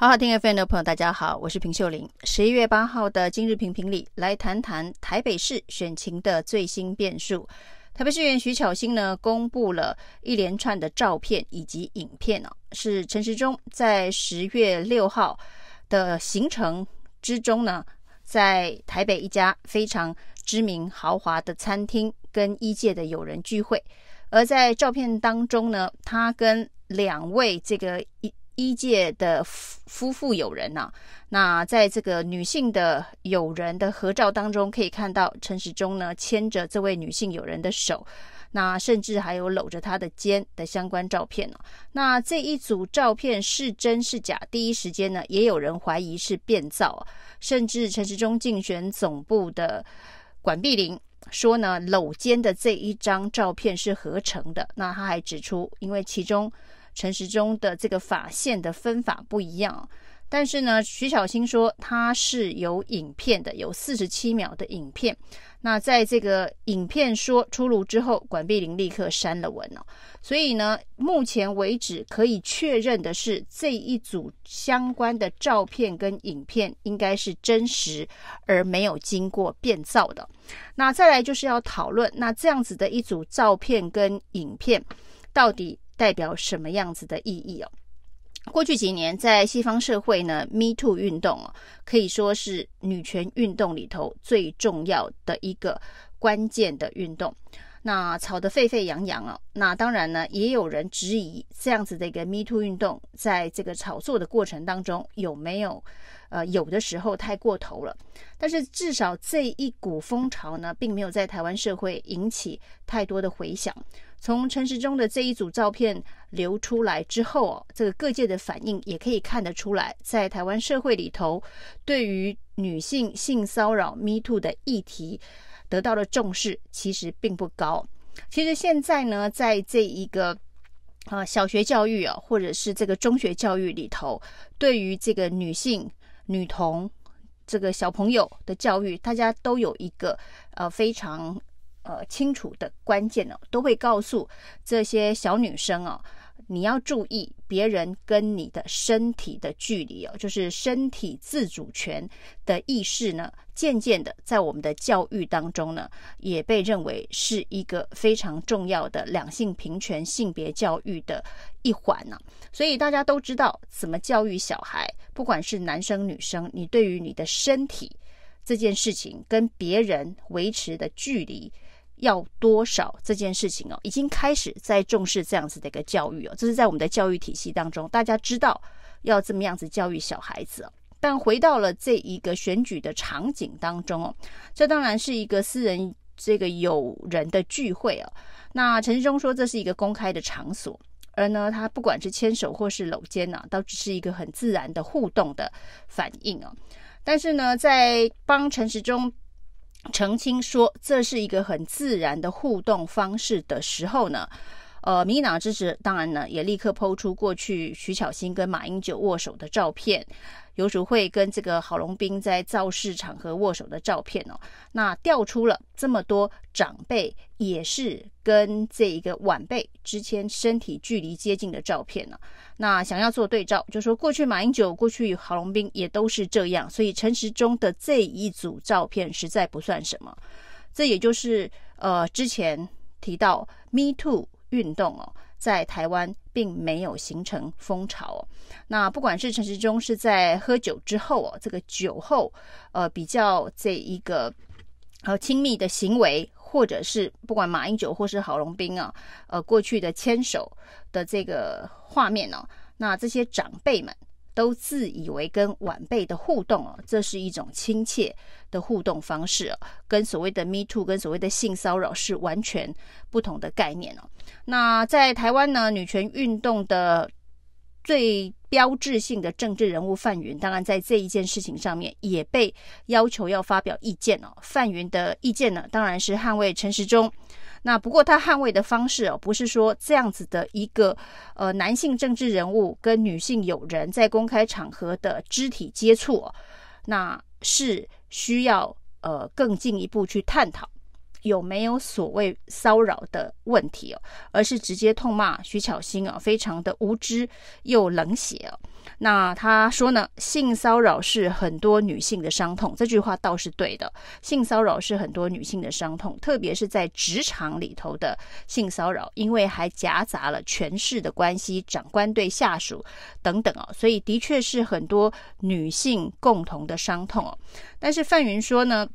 好好听 FM 的朋友，大家好，我是平秀玲。十一月八号的今日评评里，来谈谈台北市选情的最新变数。台北市议员徐巧芯呢，公布了一连串的照片以及影片哦，是陈时中在十月六号的行程之中呢，在台北一家非常知名豪华的餐厅跟一界的友人聚会，而在照片当中呢，他跟两位这个一。一届的夫夫妇友人呐、那在这个女性的友人的合照当中，可以看到陈时中呢牵着这位女性友人的手，那甚至还有搂着她的肩的相关照片呢、那这一组照片是真是假？第一时间呢，也有人怀疑是变造，甚至陈时中竞选总部的管碧玲说呢，搂肩的这一张照片是合成的。那他还指出，因为其中。陈时中的这个法线的分法不一样，但是呢，徐小青说他是有影片的，有四十七秒的影片。那在这个影片说出炉之后，管碧玲立刻删了文哦。所以呢，目前为止可以确认的是，这一组相关的照片跟影片应该是真实，而没有经过变造的。那再来就是要讨论，那这样子的一组照片跟影片到底代表什么样子的意义哦？过去几年，在西方社会呢，Me Too 运动哦，可以说是女权运动里头最重要的一个关键的运动。那吵得沸沸扬扬啊！那当然呢，也有人质疑这样子的一个 Me Too 运动，在这个炒作的过程当中有没有呃有的时候太过头了。但是至少这一股风潮呢，并没有在台湾社会引起太多的回响。从陈时中的这一组照片流出来之后哦，这个各界的反应也可以看得出来，在台湾社会里头，对于女性性骚扰 Me Too 的议题得到的重视其实并不高。其实现在呢，在这一个呃小学教育啊，或者是这个中学教育里头，对于这个女性女童这个小朋友的教育，大家都有一个呃非常。呃，清楚的关键呢，都会告诉这些小女生啊，你要注意别人跟你的身体的距离哦，就是身体自主权的意识呢，渐渐的在我们的教育当中呢，也被认为是一个非常重要的两性平权性别教育的一环呢。所以大家都知道怎么教育小孩，不管是男生女生，你对于你的身体这件事情跟别人维持的距离。要多少这件事情哦，已经开始在重视这样子的一个教育哦，这是在我们的教育体系当中，大家知道要这么样子教育小孩子哦。但回到了这一个选举的场景当中哦，这当然是一个私人这个友人的聚会哦。那陈时中说这是一个公开的场所，而呢，他不管是牵手或是搂肩呐，都只是一个很自然的互动的反应哦。但是呢，在帮陈时中。澄清说这是一个很自然的互动方式的时候呢，呃，民进党支持当然呢也立刻抛出过去徐巧芯跟马英九握手的照片。游淑慧跟这个郝龙斌在造势场合握手的照片哦，那调出了这么多长辈也是跟这一个晚辈之间身体距离接近的照片呢。那想要做对照，就说过去马英九、过去郝龙斌也都是这样，所以陈时中的这一组照片实在不算什么。这也就是呃之前提到 Me Too 运动哦。在台湾并没有形成风潮哦。那不管是陈时中是在喝酒之后哦，这个酒后呃比较这一个呃亲密的行为，或者是不管马英九或是郝龙斌啊，呃过去的牵手的这个画面哦，那这些长辈们。都自以为跟晚辈的互动哦，这是一种亲切的互动方式哦，跟所谓的 Me Too，跟所谓的性骚扰是完全不同的概念哦。那在台湾呢，女权运动的最标志性的政治人物范云，当然在这一件事情上面也被要求要发表意见哦。范云的意见呢，当然是捍卫陈时中。那不过他捍卫的方式哦，不是说这样子的一个呃男性政治人物跟女性友人在公开场合的肢体接触哦，那是需要呃更进一步去探讨有没有所谓骚扰的问题哦，而是直接痛骂徐巧芯啊，非常的无知又冷血哦。那他说呢，性骚扰是很多女性的伤痛，这句话倒是对的。性骚扰是很多女性的伤痛，特别是在职场里头的性骚扰，因为还夹杂了权势的关系，长官对下属等等哦，所以的确是很多女性共同的伤痛哦。但是范云说呢，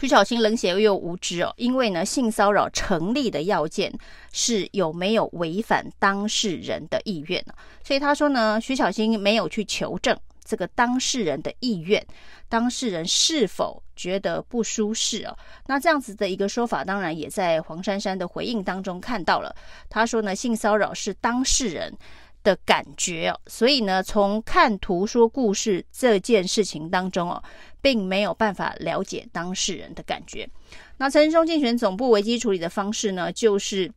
徐巧芯冷血又无知哦，因为呢，性骚扰成立的要件是有没有违反当事人的意愿，所以他说呢，徐巧芯没有去求证这个当事人的意愿，当事人是否觉得不舒适哦。那这样子的一个说法，当然也在黄珊珊的回应当中看到了。他说呢，性骚扰是当事人的感觉哦，所以呢，从看图说故事这件事情当中哦，并没有办法了解当事人的感觉。那陈时中竞选总部危机处理的方式呢，就是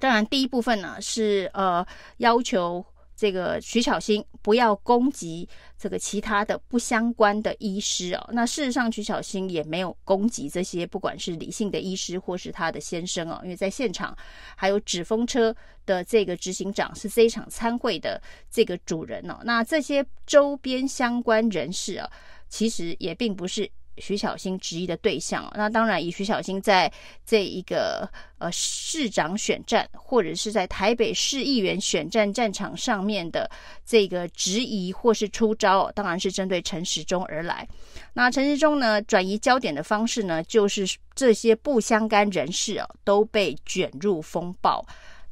当然第一部分呢是呃要求。这个徐巧芯不要攻击这个其他的不相关的医师哦。那事实上，徐巧芯也没有攻击这些不管是李姓的医师或是他的先生哦，因为在现场还有纸风车的这个执行长是这一场参会的这个主人哦。那这些周边相关人士啊，其实也并不是。徐小新质疑的对象，那当然以徐小新在这一个呃市长选战，或者是在台北市议员选战战场上面的这个质疑或是出招，当然是针对陈时中而来。那陈时中呢，转移焦点的方式呢，就是这些不相干人士啊都被卷入风暴。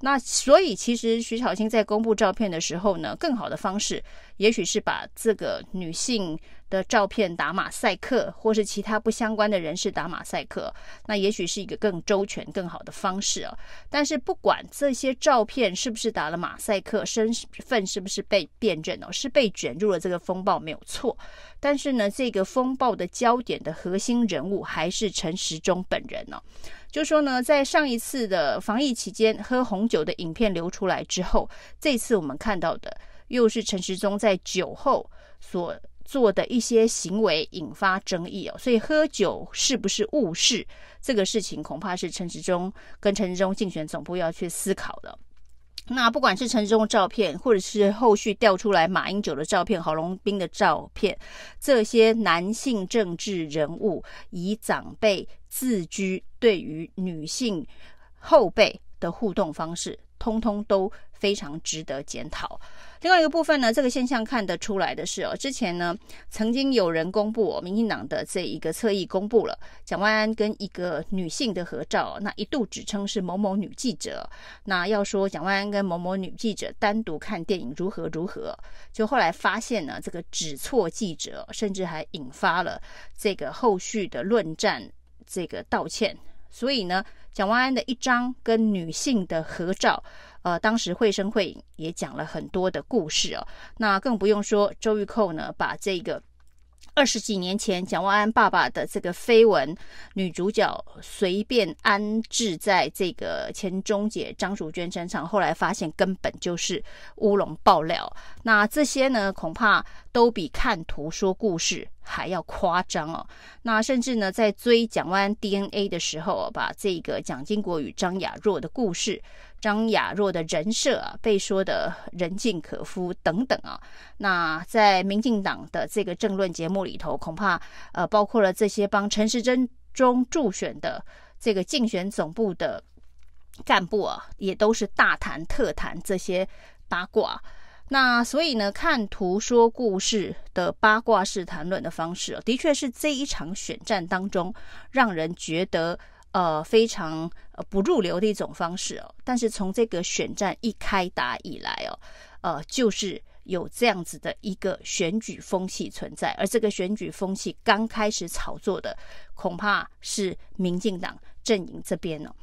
那所以其实徐巧芯在公布照片的时候呢，更好的方式，也许是把这个女性。的照片打马赛克，或是其他不相关的人士打马赛克，那也许是一个更周全、更好的方式啊。但是不管这些照片是不是打了马赛克，身份是不是被辨认哦，是被卷入了这个风暴没有错。但是呢，这个风暴的焦点的核心人物还是陈时中本人呢。就说呢，在上一次的防疫期间喝红酒的影片流出来之后，这次我们看到的又是陈时中在酒后所。做的一些行为引发争议哦，所以喝酒是不是误事这个事情，恐怕是陈时中跟陈时中竞选总部要去思考的。那不管是陈时中的照片，或者是后续调出来马英九的照片、郝龙斌的照片，这些男性政治人物以长辈自居，对于女性后辈的互动方式，通通都非常值得检讨。另外一个部分呢，这个现象看得出来的是哦，之前呢曾经有人公布，民进党的这一个侧翼公布了蒋万安跟一个女性的合照，那一度指称是某某女记者，那要说蒋万安跟某某女记者单独看电影如何如何，就后来发现呢，这个指错记者，甚至还引发了这个后续的论战，这个道歉。所以呢，蒋万安的一张跟女性的合照，呃，当时绘声绘影也讲了很多的故事哦。那更不用说周玉蔻呢，把这个。二十几年前，蒋万安爸爸的这个绯闻女主角随便安置在这个前中姐张淑娟身上，后来发现根本就是乌龙爆料。那这些呢，恐怕都比看图说故事还要夸张哦。那甚至呢，在追蒋万安 DNA 的时候，把这个蒋经国与张雅若的故事。张雅若的人设啊，被说的人尽可夫等等啊，那在民进党的这个政论节目里头，恐怕呃，包括了这些帮陈时中助选的这个竞选总部的干部啊，也都是大谈特谈这些八卦。那所以呢，看图说故事的八卦式谈论的方式，的确是这一场选战当中让人觉得。呃，非常呃不入流的一种方式哦。但是从这个选战一开打以来哦，呃，就是有这样子的一个选举风气存在，而这个选举风气刚开始炒作的，恐怕是民进党阵营这边哦。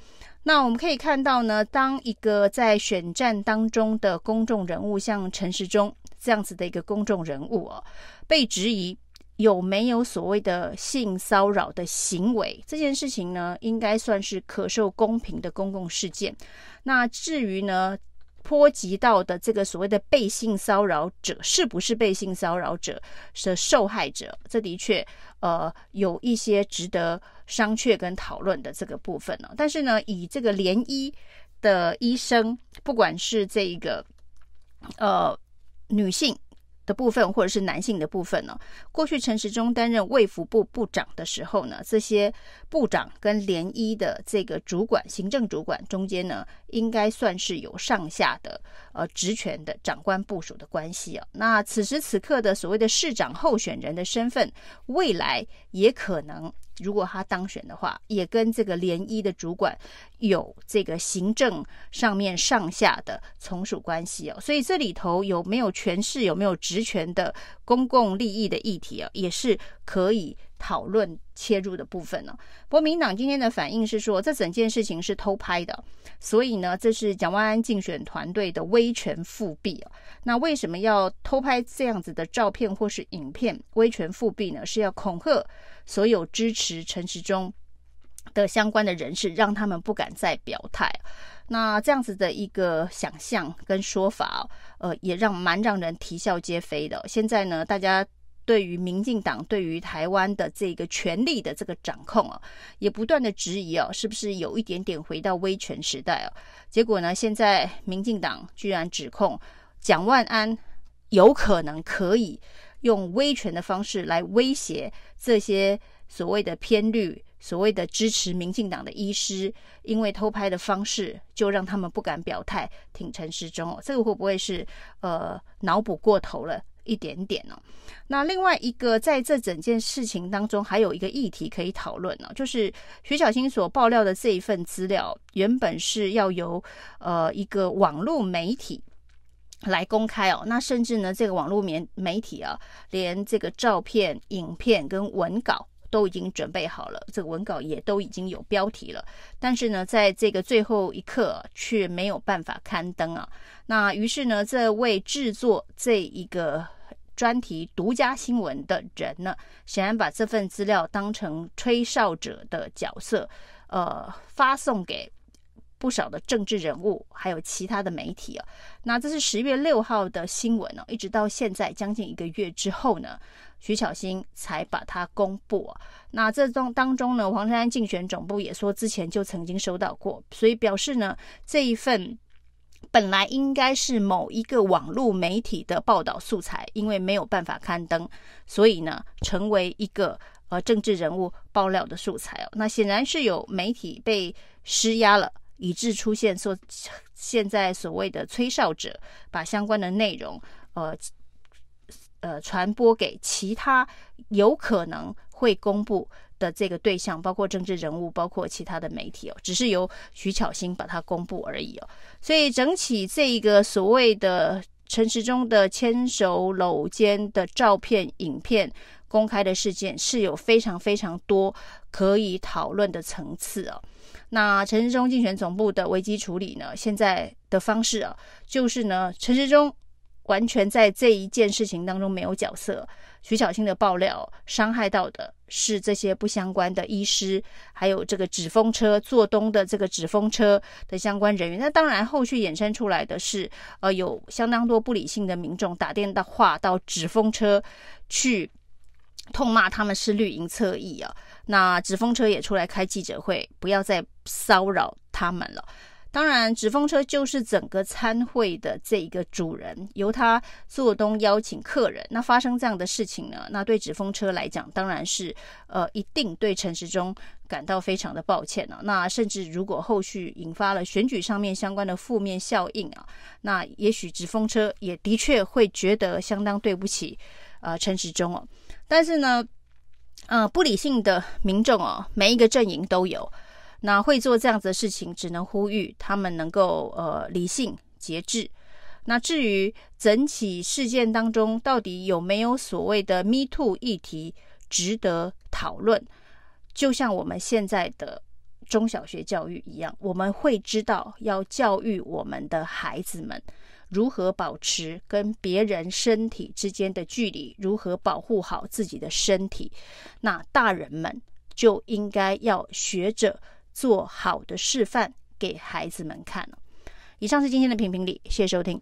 那我们可以看到呢，当一个在选战当中的公众人物，像陈时中这样子的一个公众人物哦，被质疑。有没有所谓的性骚扰的行为？这件事情呢，应该算是可受公平的公共事件。那至于呢，波及到的这个所谓的被性骚扰者，是不是被性骚扰者是受害者？这的确呃有一些值得商榷跟讨论的这个部分呢。但是呢，以这个联医的医生，不管是这一个呃女性。的部分，或者是男性的部分呢？过去陈时中担任卫福部部长的时候呢，这些部长跟联医的这个主管、行政主管中间呢，应该算是有上下的呃职权的长官部署的关系啊。那此时此刻的所谓的市长候选人的身份，未来也可能。如果他当选的话，也跟这个联医的主管有这个行政上面上下的从属关系哦，所以这里头有没有权势、有没有职权的公共利益的议题啊，也是可以讨论切入的部分呢。国民党今天的反应是说，这整件事情是偷拍的，所以呢，这是蒋万安竞选团队的威权复辟啊。那为什么要偷拍这样子的照片或是影片？威权复辟呢？是要恐吓。所有支持陈时中的相关的人士，让他们不敢再表态。那这样子的一个想象跟说法，呃，也让蛮让人啼笑皆非的。现在呢，大家对于民进党对于台湾的这个权力的这个掌控啊，也不断的质疑啊，是不是有一点点回到威权时代啊？结果呢，现在民进党居然指控蒋万安有可能可以。用威权的方式来威胁这些所谓的偏绿、所谓的支持民进党的医师，因为偷拍的方式就让他们不敢表态挺陈时中哦，这个会不会是呃脑补过头了一点点呢？那另外一个在这整件事情当中，还有一个议题可以讨论呢，就是徐巧芯所爆料的这一份资料，原本是要由呃一个网络媒体。来公开哦，那甚至呢，这个网络媒媒体啊，连这个照片、影片跟文稿都已经准备好了，这个文稿也都已经有标题了，但是呢，在这个最后一刻却没有办法刊登啊。那于是呢，这位制作这一个专题独家新闻的人呢，显然把这份资料当成吹哨者的角色，呃，发送给。不少的政治人物，还有其他的媒体啊，那这是十月六号的新闻哦，一直到现在将近一个月之后呢，徐巧芯才把它公布啊。那这中当中呢，黄珊珊竞选总部也说之前就曾经收到过，所以表示呢，这一份本来应该是某一个网络媒体的报道素材，因为没有办法刊登，所以呢，成为一个呃政治人物爆料的素材哦。那显然是有媒体被施压了。以致出现所现在所谓的吹哨者，把相关的内容，呃呃传播给其他有可能会公布的这个对象，包括政治人物，包括其他的媒体哦，只是由徐巧芯把它公布而已哦。所以整体这一个所谓的陈时中的牵手搂肩的照片、影片公开的事件，是有非常非常多可以讨论的层次哦。那陈时中竞选总部的危机处理呢？现在的方式啊，就是呢，陈时中完全在这一件事情当中没有角色。徐小青的爆料伤害到的是这些不相关的医师，还有这个纸风车做东的这个纸风车的相关人员。那当然，后续衍生出来的是，呃，有相当多不理性的民众打电话到纸风车去痛骂他们是绿营侧翼啊。那纸风车也出来开记者会，不要再骚扰他们了。当然，纸风车就是整个参会的这一个主人，由他做东邀请客人。那发生这样的事情呢？那对纸风车来讲，当然是呃，一定对陈时中感到非常的抱歉了啊。那甚至如果后续引发了选举上面相关的负面效应啊，那也许纸风车也的确会觉得相当对不起呃陈时中哦。但是呢，呃，不理性的民众哦，每一个阵营都有。那会做这样子的事情，只能呼吁他们能够呃理性节制。那至于整起事件当中到底有没有所谓的 “Me Too” 议题值得讨论，就像我们现在的中小学教育一样，我们会知道要教育我们的孩子们。如何保持跟别人身体之间的距离？如何保护好自己的身体？那大人们就应该要学着做好的示范给孩子们看了。以上是今天的评评理，谢谢收听。